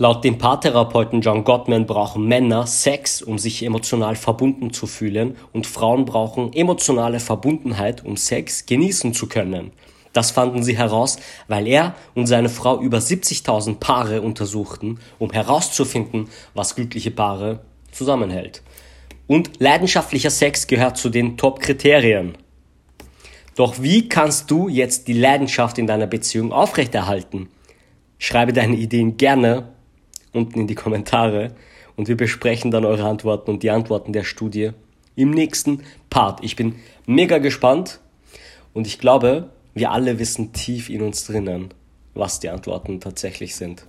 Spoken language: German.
Laut dem Paartherapeuten John Gottman brauchen Männer Sex, um sich emotional verbunden zu fühlen, und Frauen brauchen emotionale Verbundenheit, um Sex genießen zu können. Das fanden sie heraus, weil er und seine Frau über 70.000 Paare untersuchten, um herauszufinden, was glückliche Paare zusammenhält. Und leidenschaftlicher Sex gehört zu den Top-Kriterien. Doch wie kannst du jetzt die Leidenschaft in deiner Beziehung aufrechterhalten? Schreibe deine Ideen gerne unten in die Kommentare und wir besprechen dann eure Antworten und die Antworten der Studie im nächsten Part. Ich bin mega gespannt und ich glaube, wir alle wissen tief in uns drinnen, was die Antworten tatsächlich sind.